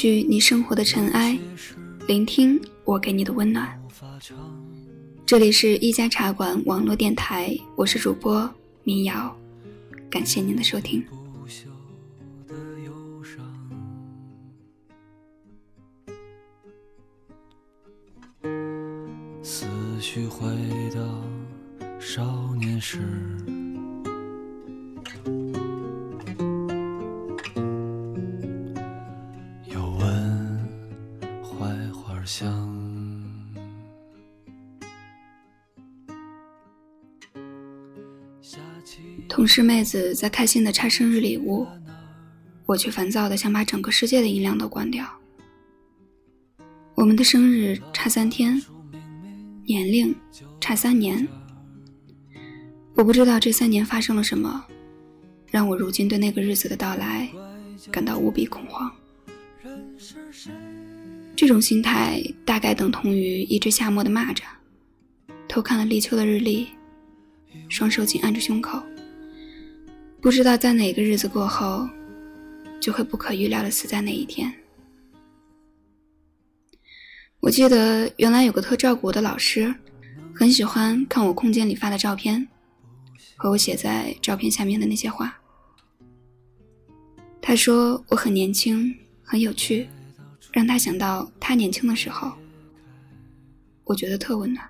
去你生活的尘埃，聆听我给你的温暖。这里是一家茶馆网络电台，我是主播民谣，感谢您的收听。不朽的忧伤。思绪回到少年时，同事妹子在开心的拆生日礼物，我却烦躁的想把整个世界的音量都关掉。我们的生日差三天，年龄差三年。我不知道这三年发生了什么，让我如今对那个日子的到来感到无比恐慌。这种心态大概等同于一只夏末的蚂蚱，偷看了立秋的日历，双手紧按着胸口，不知道在哪个日子过后，就会不可预料的死在那一天。我记得原来有个特照顾我的老师，很喜欢看我空间里发的照片，和我写在照片下面的那些话。他说我很年轻，很有趣，让他想到他年轻的时候，我觉得特温暖。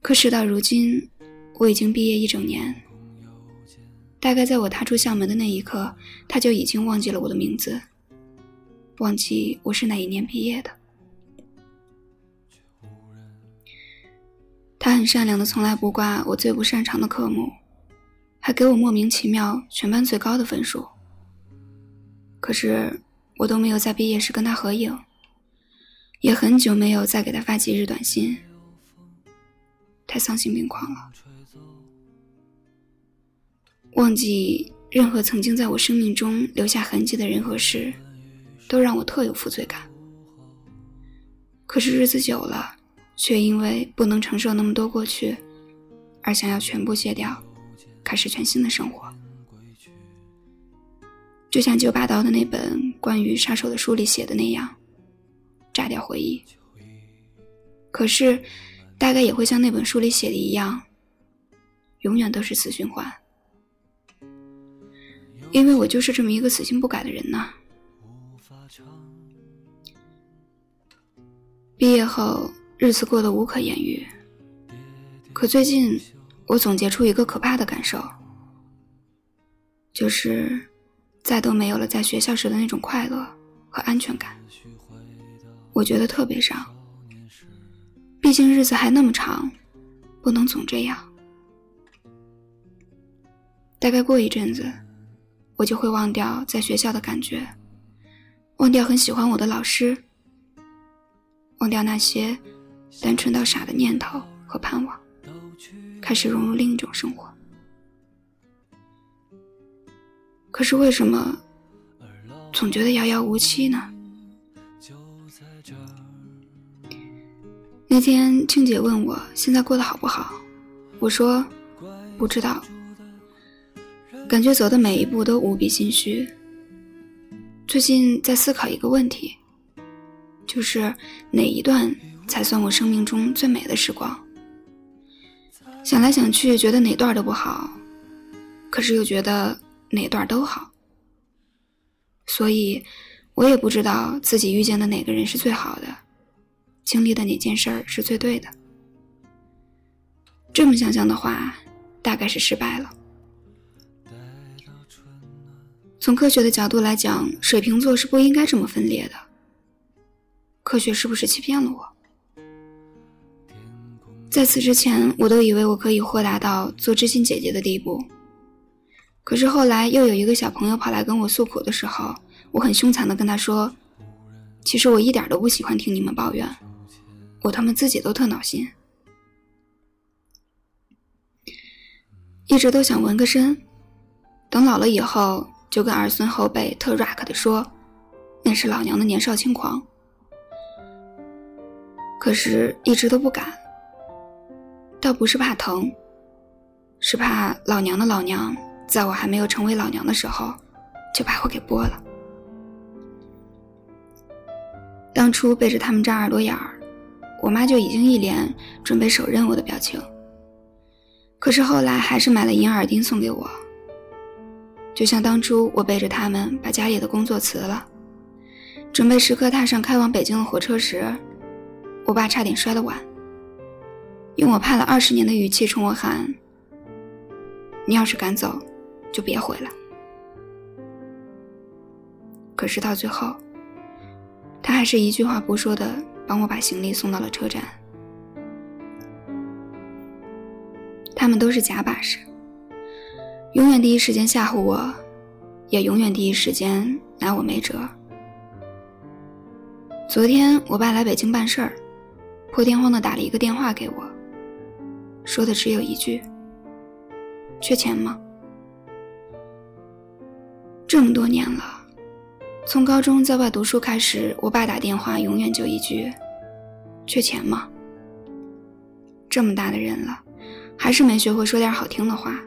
可事到如今，我已经毕业一整年，大概在我踏出校门的那一刻，他就已经忘记了我的名字。忘记我是哪一年毕业的。他很善良的，从来不挂我最不擅长的科目，还给我莫名其妙全班最高的分数。可是我都没有在毕业时跟他合影，也很久没有再给他发几日短信，太丧心病狂了。忘记任何曾经在我生命中留下痕迹的人和事。都让我特有负罪感。可是日子久了，却因为不能承受那么多过去，而想要全部卸掉，开始全新的生活。就像九把刀的那本关于杀手的书里写的那样，炸掉回忆。可是，大概也会像那本书里写的一样，永远都是死循环。因为我就是这么一个死性不改的人呐。毕业后，日子过得无可言喻。可最近，我总结出一个可怕的感受，就是再都没有了在学校时的那种快乐和安全感。我觉得特别伤。毕竟日子还那么长，不能总这样。大概过一阵子，我就会忘掉在学校的感觉，忘掉很喜欢我的老师。忘掉那些单纯到傻的念头和盼望，开始融入另一种生活。可是为什么总觉得遥遥无期呢？那天青姐问我现在过得好不好，我说不知道，感觉走的每一步都无比心虚。最近在思考一个问题。就是哪一段才算我生命中最美的时光？想来想去，觉得哪段都不好，可是又觉得哪段都好。所以，我也不知道自己遇见的哪个人是最好的，经历的哪件事儿是最对的。这么想想的话，大概是失败了。从科学的角度来讲，水瓶座是不应该这么分裂的。科学是不是欺骗了我？在此之前，我都以为我可以豁达到做知心姐姐的地步，可是后来又有一个小朋友跑来跟我诉苦的时候，我很凶残的跟他说：“其实我一点都不喜欢听你们抱怨，我他妈自己都特恼心。”一直都想纹个身，等老了以后就跟儿孙后辈特 rock 的说，那是老娘的年少轻狂。可是一直都不敢，倒不是怕疼，是怕老娘的老娘，在我还没有成为老娘的时候，就把我给剥了。当初背着他们扎耳朵眼儿，我妈就已经一脸准备手刃我的表情。可是后来还是买了银耳钉送给我，就像当初我背着他们把家里的工作辞了，准备时刻踏上开往北京的火车时，我爸差点摔了碗，用我盼了二十年的语气冲我喊：“你要是敢走，就别回来。”可是到最后，他还是一句话不说的帮我把行李送到了车站。他们都是假把式，永远第一时间吓唬我，也永远第一时间拿我没辙。昨天我爸来北京办事儿，破天荒的打了一个电话给我，说的只有一句：“缺钱吗？”这么多年了，从高中在外读书开始，我爸打电话永远就一句：“缺钱吗？”这么大的人了。还是没学会说点好听的话。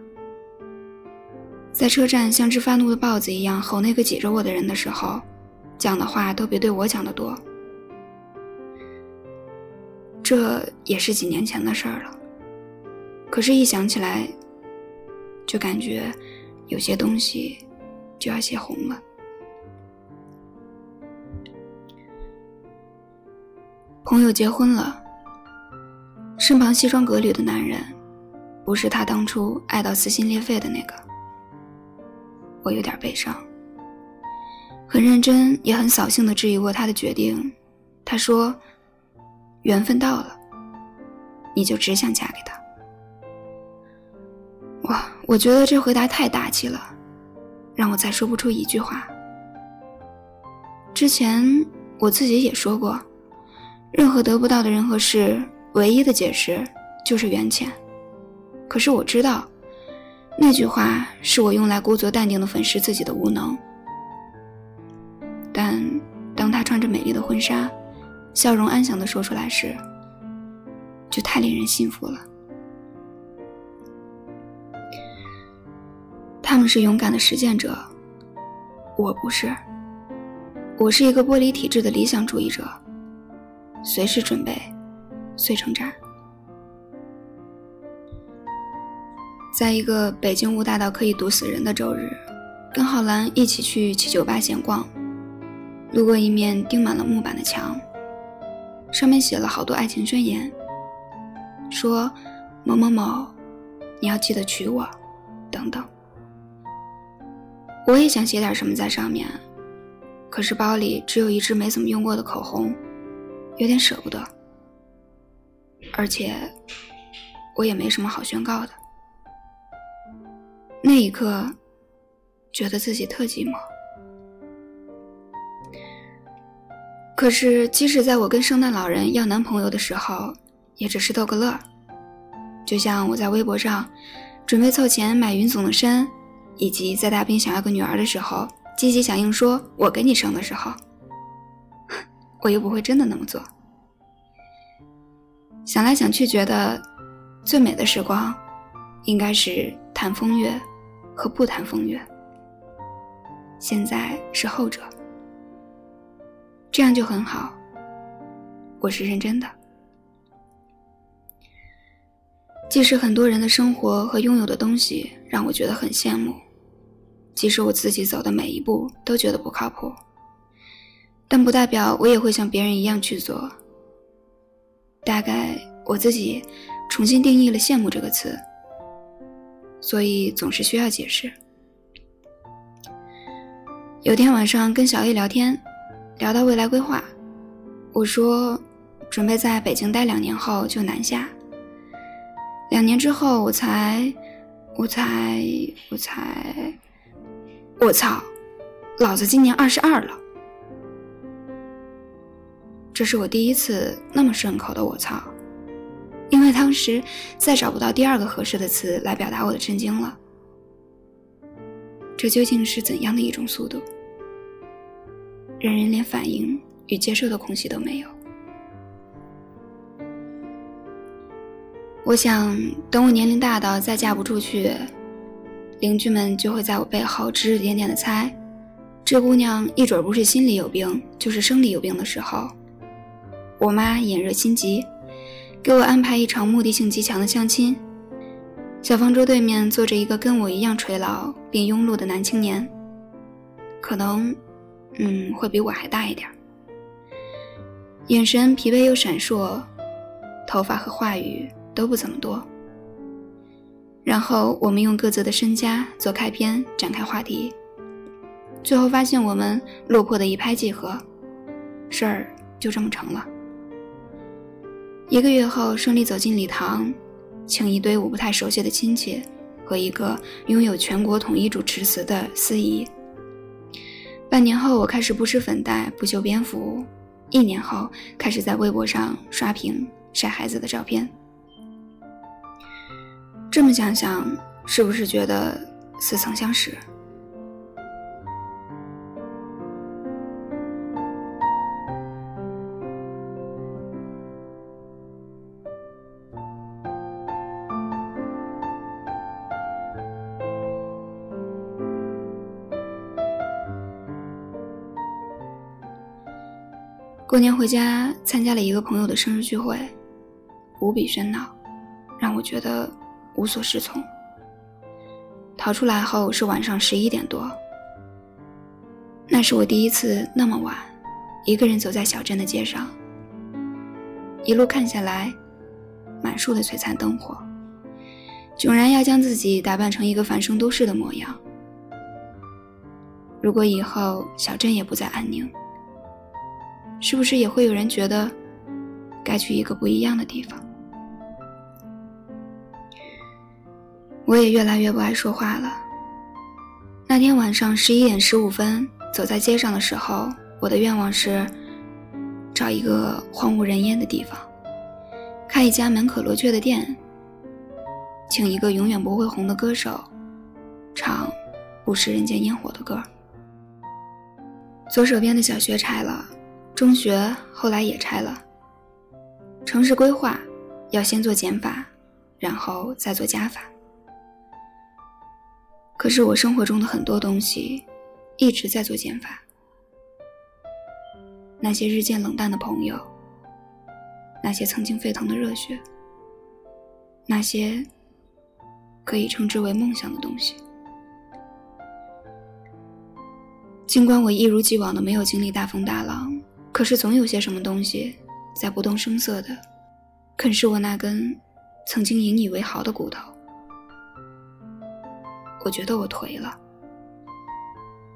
在车站像只发怒的豹子一样吼那个挤着我的人的时候，讲的话都比对我讲的多。这也是几年前的事儿了，可是，一想起来，就感觉有些东西就要泄洪了。朋友结婚了，身旁西装革履的男人。不是他当初爱到撕心裂肺的那个，我有点悲伤。很认真也很扫兴的质疑过他的决定。他说：“缘分到了，你就只想嫁给他。”哇，我觉得这回答太大气了，让我再说不出一句话。之前我自己也说过，任何得不到的人和事，唯一的解释就是缘浅。可是我知道，那句话是我用来故作淡定的粉饰自己的无能。但当他穿着美丽的婚纱，笑容安详的说出来时，就太令人信服了。他们是勇敢的实践者，我不是。我是一个玻璃体质的理想主义者，随时准备碎成渣。在一个北京雾大到可以毒死人的周日，跟浩兰一起去七九八闲逛，路过一面钉满了木板的墙，上面写了好多爱情宣言，说某某某，你要记得娶我，等等。我也想写点什么在上面，可是包里只有一支没怎么用过的口红，有点舍不得，而且我也没什么好宣告的。那一刻，觉得自己特寂寞。可是，即使在我跟圣诞老人要男朋友的时候，也只是逗个乐就像我在微博上准备凑钱买云总的身，以及在大兵想要个女儿的时候，积极响应说“我给你生”的时候，我又不会真的那么做。想来想去，觉得最美的时光，应该是谈风月。和不谈风月，现在是后者，这样就很好。我是认真的。即使很多人的生活和拥有的东西让我觉得很羡慕，即使我自己走的每一步都觉得不靠谱，但不代表我也会像别人一样去做。大概我自己重新定义了“羡慕”这个词。所以总是需要解释。有天晚上跟小 A 聊天，聊到未来规划，我说准备在北京待两年后就南下。两年之后我才，我才，我才，我操！老子今年二十二了。这是我第一次那么顺口的“我操”，因为当时再找不到第二个合适的词来表达我的震惊了。这究竟是怎样的一种速度，让人连反应与接受的空隙都没有？我想，等我年龄大到再嫁不出去，邻居们就会在我背后指指点点的猜，这姑娘一准不是心里有病，就是生理有病的时候。我妈眼热心急，给我安排一场目的性极强的相亲。小方桌对面坐着一个跟我一样垂老并庸碌的男青年，可能，嗯，会比我还大一点眼神疲惫又闪烁，头发和话语。都不怎么多。然后我们用各自的身家做开篇，展开话题。最后发现我们落魄的一拍即合，事儿就这么成了。一个月后，顺利走进礼堂，请一堆我不太熟悉的亲戚和一个拥有全国统一主持词的司仪。半年后，我开始不施粉黛，不修边幅。一年后，开始在微博上刷屏晒孩子的照片。这么想想，是不是觉得似曾相识？过年回家参加了一个朋友的生日聚会，无比喧闹，让我觉得。无所适从。逃出来后是晚上十一点多，那是我第一次那么晚，一个人走在小镇的街上。一路看下来，满树的璀璨灯火，迥然要将自己打扮成一个繁盛都市的模样。如果以后小镇也不再安宁，是不是也会有人觉得该去一个不一样的地方？我也越来越不爱说话了。那天晚上十一点十五分，走在街上的时候，我的愿望是找一个荒无人烟的地方，开一家门可罗雀的店，请一个永远不会红的歌手，唱不食人间烟火的歌。左手边的小学拆了，中学后来也拆了。城市规划要先做减法，然后再做加法。可是我生活中的很多东西，一直在做减法。那些日渐冷淡的朋友，那些曾经沸腾的热血，那些可以称之为梦想的东西。尽管我一如既往的没有经历大风大浪，可是总有些什么东西，在不动声色的啃食我那根曾经引以为豪的骨头。我觉得我颓了，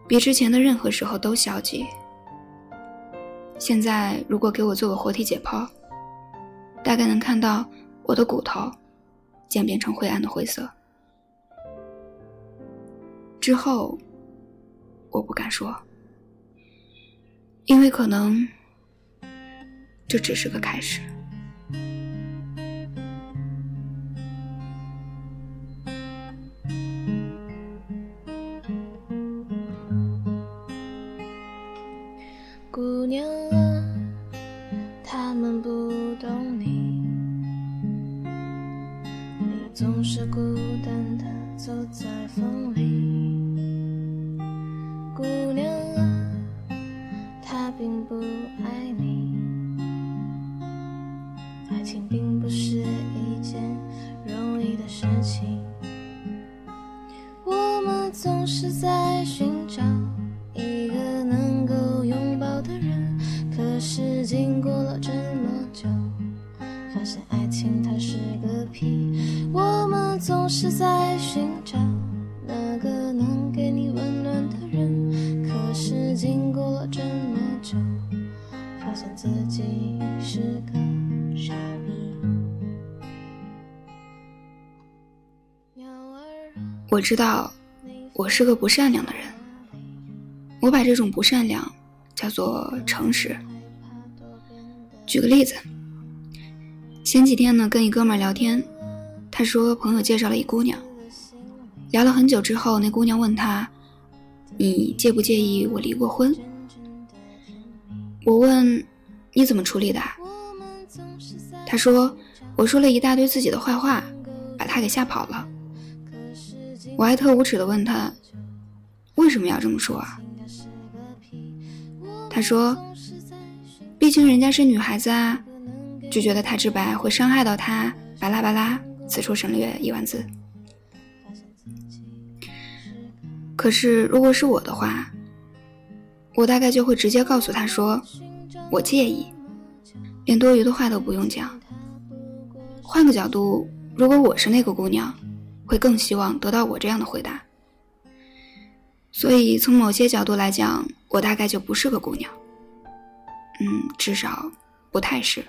比之前的任何时候都消极。现在如果给我做个活体解剖，大概能看到我的骨头渐变成灰暗的灰色。之后，我不敢说，因为可能这只是个开始。是在寻找那个能给你温暖的人，可是经过了这么久，发现自己是个傻逼。鸟儿。我知道我是个不善良的人，我把这种不善良叫做诚实。举个例子，前几天呢跟一哥们聊天，他说朋友介绍了一姑娘，聊了很久之后，那姑娘问他：“你介不介意我离过婚？”我问：“你怎么处理的？”他说：“我说了一大堆自己的坏话，把他给吓跑了。”我还特无耻的问他：“为什么要这么说啊？”他说：“毕竟人家是女孩子啊，就觉得太直白会伤害到她。”巴拉巴拉，此处省略一万字。可是如果是我的话，我大概就会直接告诉他说：“我介意。”连多余的话都不用讲。换个角度，如果我是那个姑娘，会更希望得到我这样的回答。所以从某些角度来讲，我大概就不是个姑娘。嗯，至少不太是。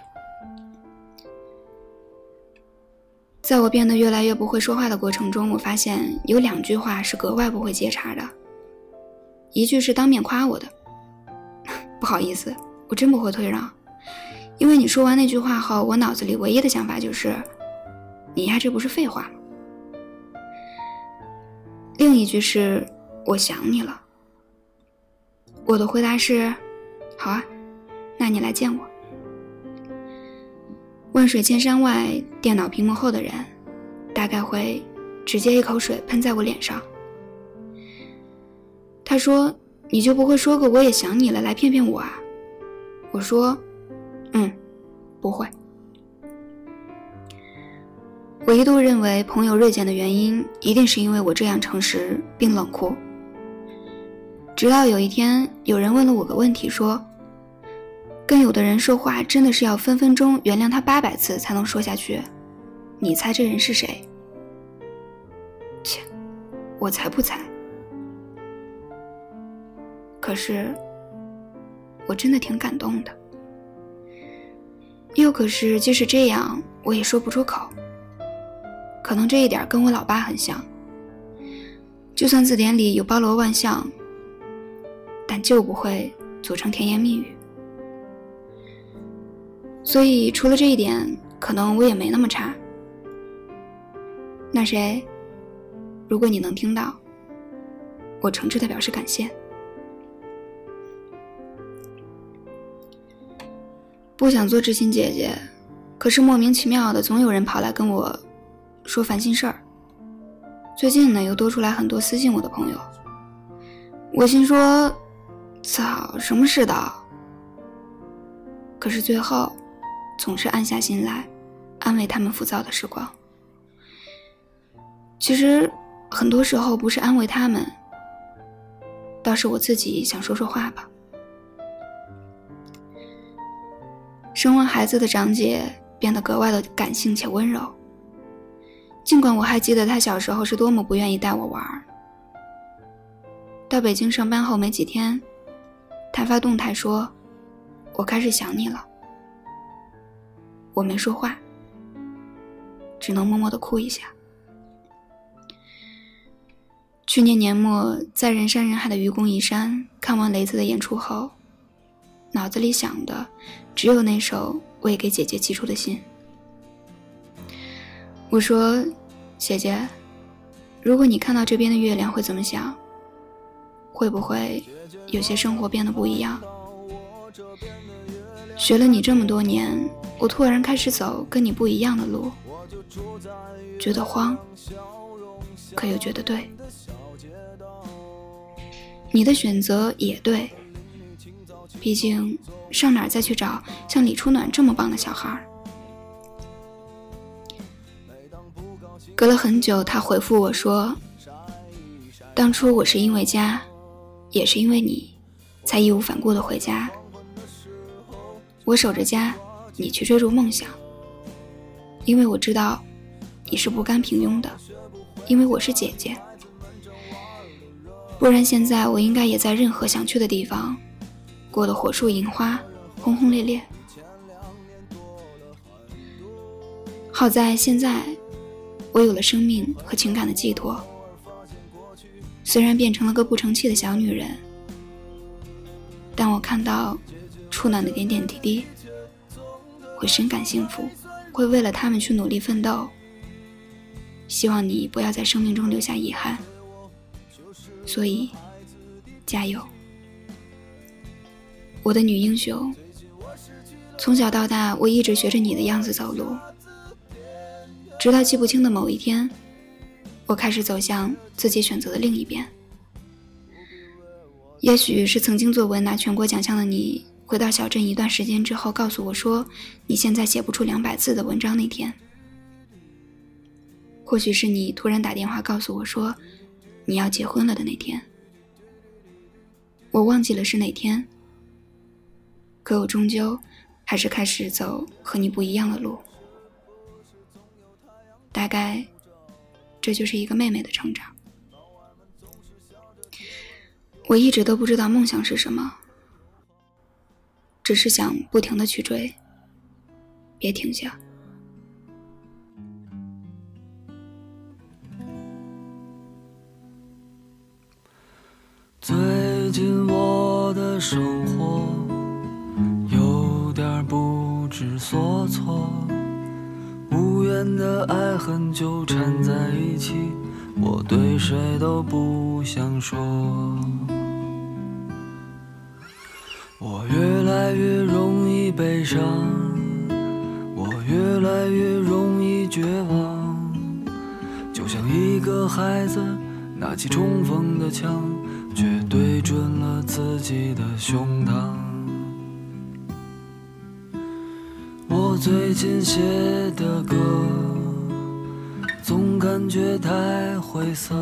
在我变得越来越不会说话的过程中，我发现有两句话是格外不会接茬的。一句是当面夸我的，不好意思，我真不会退让。因为你说完那句话后，我脑子里唯一的想法就是，你呀，这不是废话吗？另一句是我想你了。我的回答是，好啊，那你来见我。万水千山外，电脑屏幕后的人，大概会直接一口水喷在我脸上。他说：“你就不会说个我也想你了来骗骗我啊？”我说。嗯，不会。我一度认为朋友锐减的原因，一定是因为我这样诚实并冷酷。直到有一天，有人问了我个问题，说：“跟有的人说话，真的是要分分钟原谅他八百次才能说下去。”你猜这人是谁？切，我才不猜。可是，我真的挺感动的。又可是，即使这样，我也说不出口。可能这一点跟我老爸很像。就算字典里有包罗万象，但就不会组成甜言蜜语。所以，除了这一点，可能我也没那么差。那谁，如果你能听到，我诚挚的表示感谢。不想做知心姐姐，可是莫名其妙的，总有人跑来跟我说烦心事儿。最近呢，又多出来很多私信我的朋友。我心说，操，什么世道？可是最后，总是暗下心来，安慰他们浮躁的时光。其实，很多时候不是安慰他们，倒是我自己想说说话吧。生完孩子的长姐变得格外的感性且温柔。尽管我还记得她小时候是多么不愿意带我玩。到北京上班后没几天，她发动态说：“我开始想你了。”我没说话，只能默默的哭一下。去年年末，在人山人海的愚公移山看完雷子的演出后。脑子里想的只有那首未给姐姐寄出的信。我说：“姐姐，如果你看到这边的月亮会怎么想？会不会有些生活变得不一样？学了你这么多年，我突然开始走跟你不一样的路，觉得慌，可又觉得对。你的选择也对。”毕竟，上哪儿再去找像李初暖这么棒的小孩？隔了很久，他回复我说：“当初我是因为家，也是因为你，才义无反顾的回家。我守着家，你去追逐梦想。因为我知道，你是不甘平庸的，因为我是姐姐。不然现在我应该也在任何想去的地方。”过得火树银花，轰轰烈烈。好在现在，我有了生命和情感的寄托，虽然变成了个不成器的小女人，但我看到处男的点点滴滴，会深感幸福，会为了他们去努力奋斗。希望你不要在生命中留下遗憾，所以加油，我的女英雄。从小到大，我一直学着你的样子走路，直到记不清的某一天，我开始走向自己选择的另一边。也许是曾经作文拿全国奖项的你，回到小镇一段时间之后，告诉我说你现在写不出两百字的文章那天。或许是你突然打电话告诉我说，你要结婚了的那天。我忘记了是哪天，可我终究还是开始走和你不一样的路。大概，这就是一个妹妹的成长。我一直都不知道梦想是什么，只是想不停的去追，别停下。最近我的生活有点不知所措，无缘的爱恨纠缠在一起，我对谁都不想说。我越来越容易悲伤，我越来越容易绝望，就像一个孩子拿起冲锋的枪。却对准了自己的胸膛。我最近写的歌，总感觉太灰色。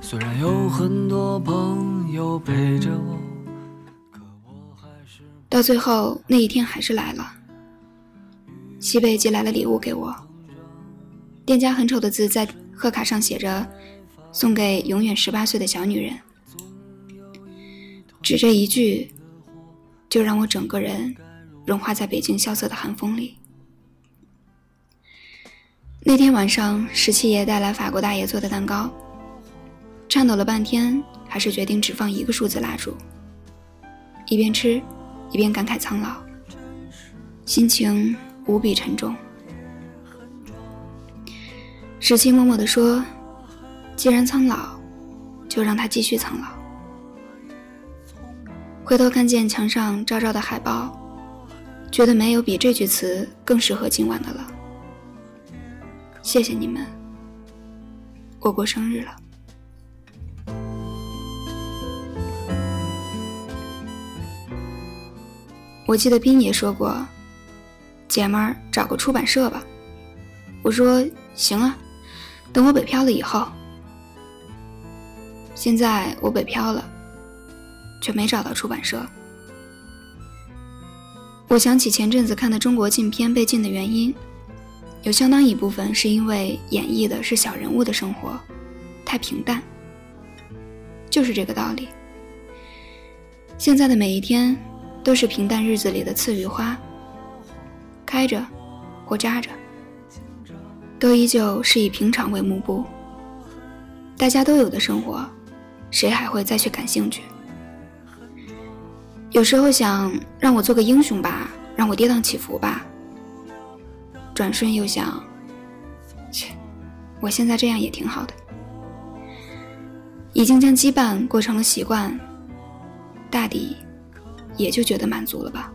虽然有很多朋友陪着我，到最后那一天还是来了。西贝寄来了礼物给我，店家很丑的字在贺卡上写着。送给永远十八岁的小女人，只这一句，就让我整个人融化在北京萧瑟的寒风里。那天晚上，十七爷带来法国大爷做的蛋糕，颤抖了半天，还是决定只放一个数字蜡烛。一边吃，一边感慨苍老，心情无比沉重。十七默默地说。既然苍老，就让他继续苍老。回头看见墙上昭昭的海报，觉得没有比这句词更适合今晚的了。谢谢你们，我过生日了。我记得斌爷说过：“姐们儿，找个出版社吧。”我说：“行啊，等我北漂了以后。”现在我北漂了，却没找到出版社。我想起前阵子看的中国禁片被禁的原因，有相当一部分是因为演绎的是小人物的生活，太平淡。就是这个道理。现在的每一天，都是平淡日子里的刺羽花，开着，或扎着，都依旧是以平常为幕布。大家都有的生活。谁还会再去感兴趣？有时候想让我做个英雄吧，让我跌宕起伏吧。转瞬又想，切，我现在这样也挺好的。已经将羁绊过成了习惯，大抵也就觉得满足了吧。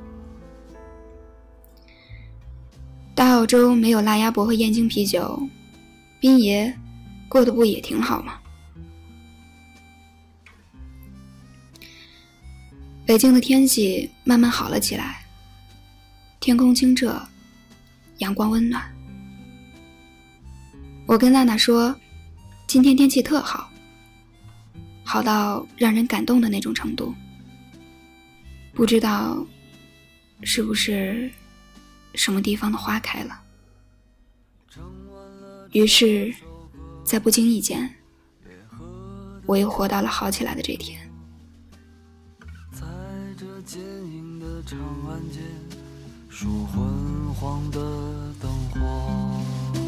大澳洲没有辣鸭脖和燕京啤酒，斌爷过得不也挺好吗？北京的天气慢慢好了起来，天空清澈，阳光温暖。我跟娜娜说，今天天气特好，好到让人感动的那种程度。不知道是不是什么地方的花开了？于是，在不经意间，我又活到了好起来的这天。坚硬的长安街，数昏黄的灯火。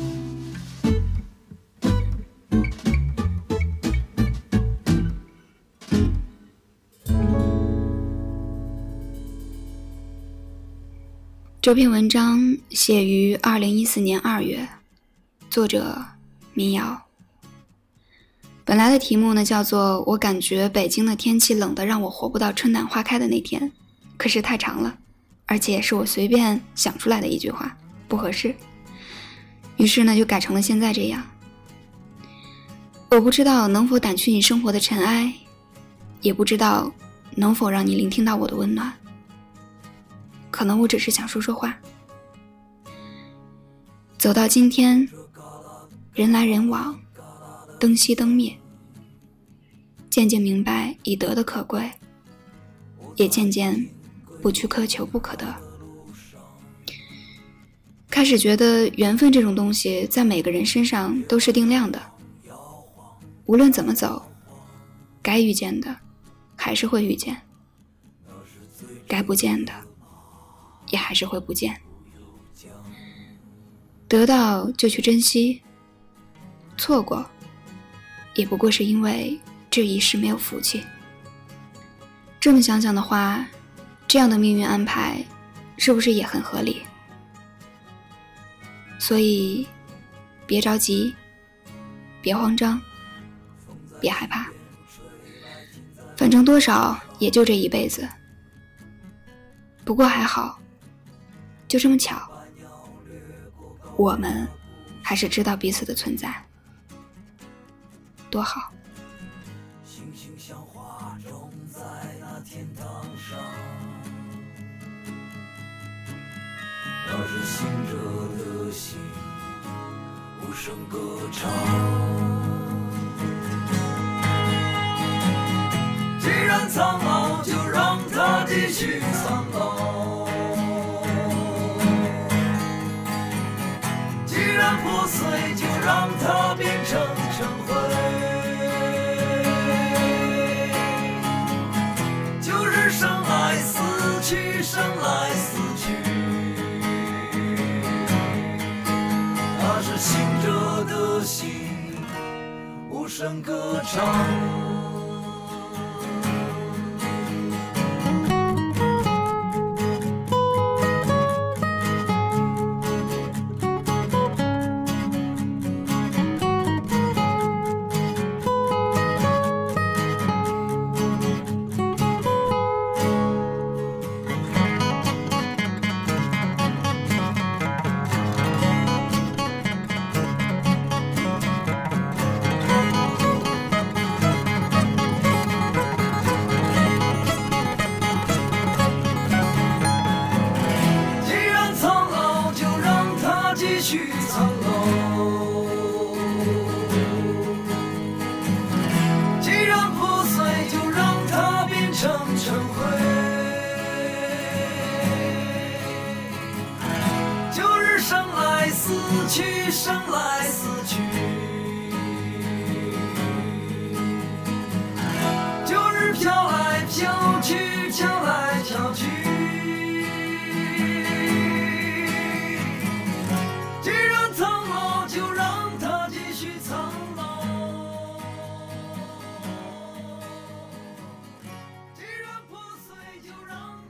这篇文章写于二零一四年二月，作者民谣。本来的题目呢叫做“我感觉北京的天气冷得让我活不到春暖花开的那天”，可是太长了，而且是我随便想出来的一句话，不合适。于是呢就改成了现在这样。我不知道能否掸去你生活的尘埃，也不知道能否让你聆听到我的温暖。可能我只是想说说话。走到今天，人来人往，灯熄灯灭，渐渐明白以德的可贵，也渐渐不去苛求不可得。开始觉得缘分这种东西在每个人身上都是定量的，无论怎么走，该遇见的还是会遇见，该不见的。也还是会不见，得到就去珍惜，错过，也不过是因为这一世没有福气。这么想想的话，这样的命运安排，是不是也很合理？所以，别着急，别慌张，别害怕，反正多少也就这一辈子。不过还好。就这么巧，我们还是知道彼此的存在，多好。星星像花种在那天堂上，那是醒着的心无声歌唱。既然苍老，就让它继续苍老。碎，就让它变成尘灰。就是生来死去，生来死去。那是醒着的心，无声歌唱。去，飘来飘去。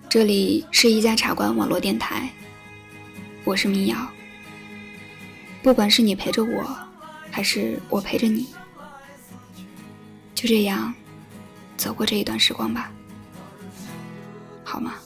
这里是一家茶馆网络电台，我是民谣。不管是你陪着我，还是我陪着你，就这样走过这一段时光吧，好吗？